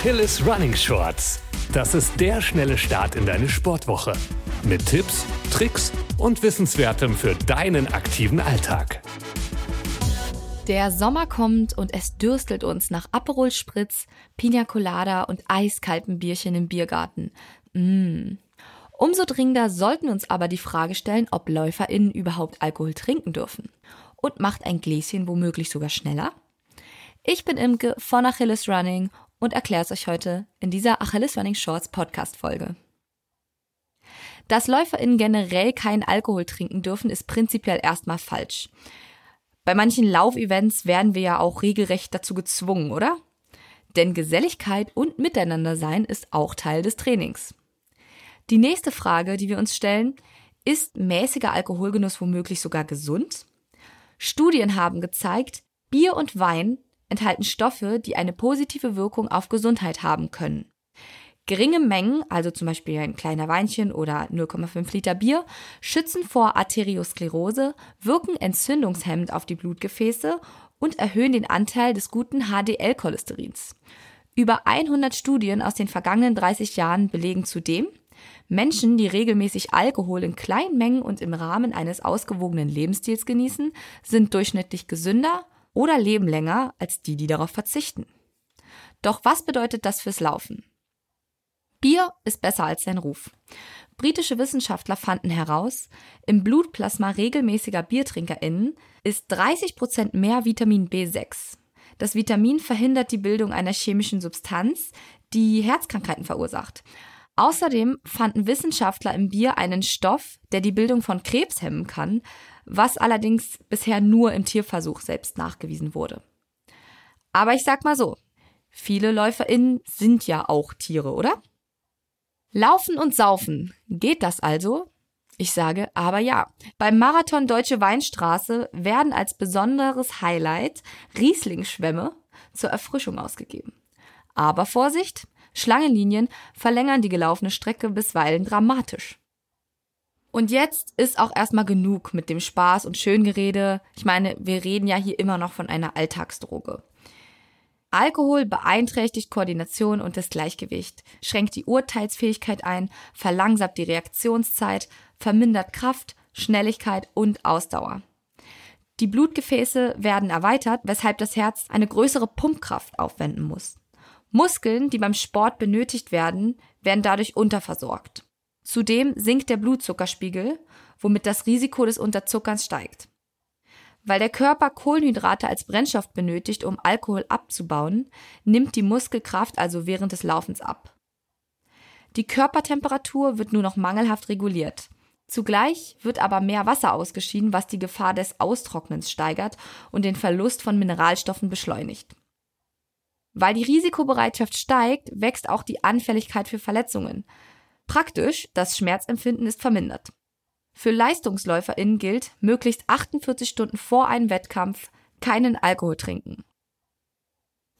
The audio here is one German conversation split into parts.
Achilles Running Shorts. Das ist der schnelle Start in deine Sportwoche. Mit Tipps, Tricks und Wissenswertem für deinen aktiven Alltag. Der Sommer kommt und es dürstelt uns nach Aperol Spritz, Pina Colada und eiskalten Bierchen im Biergarten. Mmh. Umso dringender sollten wir uns aber die Frage stellen, ob LäuferInnen überhaupt Alkohol trinken dürfen. Und macht ein Gläschen womöglich sogar schneller? Ich bin Imke von Achilles Running und erkläre es euch heute in dieser Achilles Running Shorts Podcast Folge. Dass LäuferInnen generell keinen Alkohol trinken dürfen, ist prinzipiell erstmal falsch. Bei manchen Laufevents werden wir ja auch regelrecht dazu gezwungen, oder? Denn Geselligkeit und Miteinandersein ist auch Teil des Trainings. Die nächste Frage, die wir uns stellen, ist mäßiger Alkoholgenuss womöglich sogar gesund? Studien haben gezeigt, Bier und Wein enthalten Stoffe, die eine positive Wirkung auf Gesundheit haben können. Geringe Mengen, also zum Beispiel ein kleiner Weinchen oder 0,5 Liter Bier, schützen vor Arteriosklerose, wirken entzündungshemmend auf die Blutgefäße und erhöhen den Anteil des guten HDL-Cholesterins. Über 100 Studien aus den vergangenen 30 Jahren belegen zudem, Menschen, die regelmäßig Alkohol in kleinen Mengen und im Rahmen eines ausgewogenen Lebensstils genießen, sind durchschnittlich gesünder oder leben länger als die, die darauf verzichten. Doch was bedeutet das fürs Laufen? Bier ist besser als sein Ruf. Britische Wissenschaftler fanden heraus, im Blutplasma regelmäßiger BiertrinkerInnen ist 30 Prozent mehr Vitamin B6. Das Vitamin verhindert die Bildung einer chemischen Substanz, die Herzkrankheiten verursacht. Außerdem fanden Wissenschaftler im Bier einen Stoff, der die Bildung von Krebs hemmen kann, was allerdings bisher nur im Tierversuch selbst nachgewiesen wurde. Aber ich sag mal so, viele LäuferInnen sind ja auch Tiere, oder? Laufen und Saufen. Geht das also? Ich sage aber ja. Beim Marathon Deutsche Weinstraße werden als besonderes Highlight Riesling-Schwämme zur Erfrischung ausgegeben. Aber Vorsicht, Schlangenlinien verlängern die gelaufene Strecke bisweilen dramatisch. Und jetzt ist auch erstmal genug mit dem Spaß und Schöngerede. Ich meine, wir reden ja hier immer noch von einer Alltagsdroge. Alkohol beeinträchtigt Koordination und das Gleichgewicht, schränkt die Urteilsfähigkeit ein, verlangsamt die Reaktionszeit, vermindert Kraft, Schnelligkeit und Ausdauer. Die Blutgefäße werden erweitert, weshalb das Herz eine größere Pumpkraft aufwenden muss. Muskeln, die beim Sport benötigt werden, werden dadurch unterversorgt. Zudem sinkt der Blutzuckerspiegel, womit das Risiko des Unterzuckerns steigt. Weil der Körper Kohlenhydrate als Brennstoff benötigt, um Alkohol abzubauen, nimmt die Muskelkraft also während des Laufens ab. Die Körpertemperatur wird nur noch mangelhaft reguliert. Zugleich wird aber mehr Wasser ausgeschieden, was die Gefahr des Austrocknens steigert und den Verlust von Mineralstoffen beschleunigt. Weil die Risikobereitschaft steigt, wächst auch die Anfälligkeit für Verletzungen. Praktisch, das Schmerzempfinden ist vermindert. Für LeistungsläuferInnen gilt, möglichst 48 Stunden vor einem Wettkampf keinen Alkohol trinken.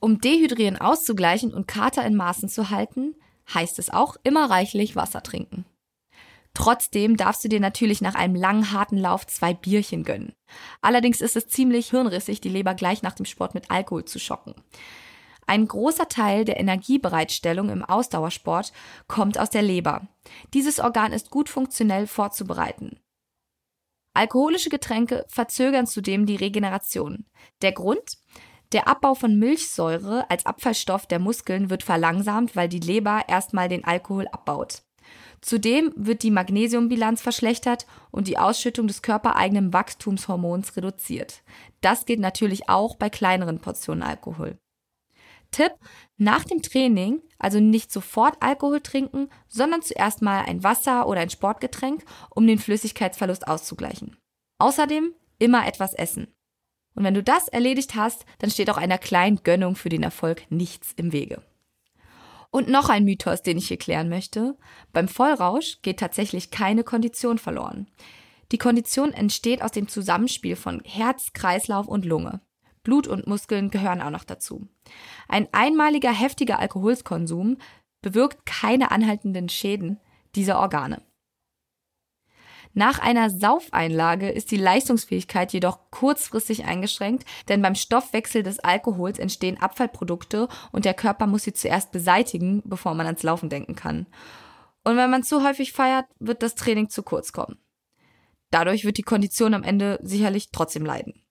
Um Dehydrieren auszugleichen und Kater in Maßen zu halten, heißt es auch immer reichlich Wasser trinken. Trotzdem darfst du dir natürlich nach einem langen, harten Lauf zwei Bierchen gönnen. Allerdings ist es ziemlich hirnrissig, die Leber gleich nach dem Sport mit Alkohol zu schocken. Ein großer Teil der Energiebereitstellung im Ausdauersport kommt aus der Leber. Dieses Organ ist gut funktionell vorzubereiten. Alkoholische Getränke verzögern zudem die Regeneration. Der Grund? Der Abbau von Milchsäure als Abfallstoff der Muskeln wird verlangsamt, weil die Leber erstmal den Alkohol abbaut. Zudem wird die Magnesiumbilanz verschlechtert und die Ausschüttung des körpereigenen Wachstumshormons reduziert. Das gilt natürlich auch bei kleineren Portionen Alkohol. Tipp, nach dem Training also nicht sofort Alkohol trinken, sondern zuerst mal ein Wasser oder ein Sportgetränk, um den Flüssigkeitsverlust auszugleichen. Außerdem immer etwas essen. Und wenn du das erledigt hast, dann steht auch einer kleinen Gönnung für den Erfolg nichts im Wege. Und noch ein Mythos, den ich hier klären möchte. Beim Vollrausch geht tatsächlich keine Kondition verloren. Die Kondition entsteht aus dem Zusammenspiel von Herz, Kreislauf und Lunge. Blut und Muskeln gehören auch noch dazu. Ein einmaliger heftiger Alkoholkonsum bewirkt keine anhaltenden Schäden dieser Organe. Nach einer Saufeinlage ist die Leistungsfähigkeit jedoch kurzfristig eingeschränkt, denn beim Stoffwechsel des Alkohols entstehen Abfallprodukte und der Körper muss sie zuerst beseitigen, bevor man ans Laufen denken kann. Und wenn man zu häufig feiert, wird das Training zu kurz kommen. Dadurch wird die Kondition am Ende sicherlich trotzdem leiden.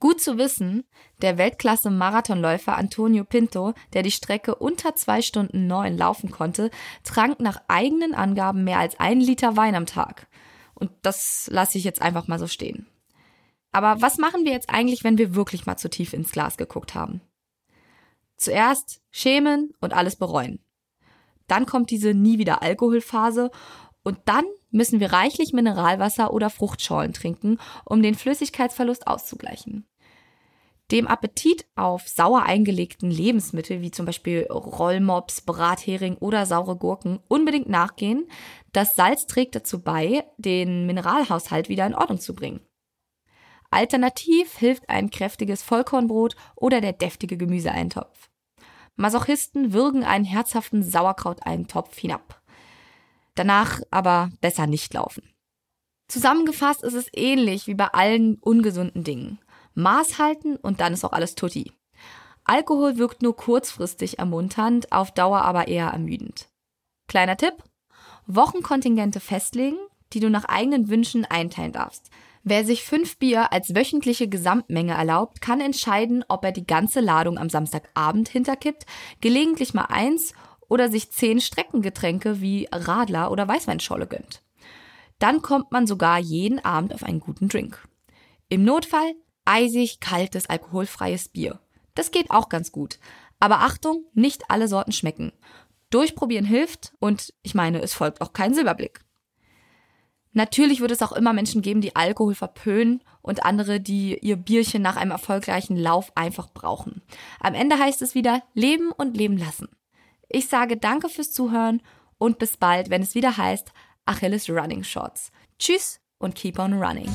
Gut zu wissen, der Weltklasse-Marathonläufer Antonio Pinto, der die Strecke unter zwei Stunden neun laufen konnte, trank nach eigenen Angaben mehr als einen Liter Wein am Tag. Und das lasse ich jetzt einfach mal so stehen. Aber was machen wir jetzt eigentlich, wenn wir wirklich mal zu tief ins Glas geguckt haben? Zuerst schämen und alles bereuen. Dann kommt diese nie wieder Alkoholphase und dann müssen wir reichlich Mineralwasser oder Fruchtschorlen trinken, um den Flüssigkeitsverlust auszugleichen. Dem Appetit auf sauer eingelegten Lebensmittel wie zum Beispiel Rollmops, Brathering oder saure Gurken unbedingt nachgehen. Das Salz trägt dazu bei, den Mineralhaushalt wieder in Ordnung zu bringen. Alternativ hilft ein kräftiges Vollkornbrot oder der deftige Gemüseeintopf. Masochisten würgen einen herzhaften Sauerkrauteintopf hinab. Danach aber besser nicht laufen. Zusammengefasst ist es ähnlich wie bei allen ungesunden Dingen. Maß halten und dann ist auch alles tutti. Alkohol wirkt nur kurzfristig ermunternd, auf Dauer aber eher ermüdend. Kleiner Tipp: Wochenkontingente festlegen, die du nach eigenen Wünschen einteilen darfst. Wer sich fünf Bier als wöchentliche Gesamtmenge erlaubt, kann entscheiden, ob er die ganze Ladung am Samstagabend hinterkippt, gelegentlich mal eins oder sich zehn Streckengetränke wie Radler oder Weißweinscholle gönnt. Dann kommt man sogar jeden Abend auf einen guten Drink. Im Notfall eisig kaltes alkoholfreies Bier. Das geht auch ganz gut. Aber Achtung, nicht alle Sorten schmecken. Durchprobieren hilft und ich meine, es folgt auch kein Silberblick. Natürlich wird es auch immer Menschen geben, die Alkohol verpönen und andere, die ihr Bierchen nach einem erfolgreichen Lauf einfach brauchen. Am Ende heißt es wieder leben und leben lassen. Ich sage danke fürs Zuhören und bis bald, wenn es wieder heißt Achilles Running Shorts. Tschüss und keep on running.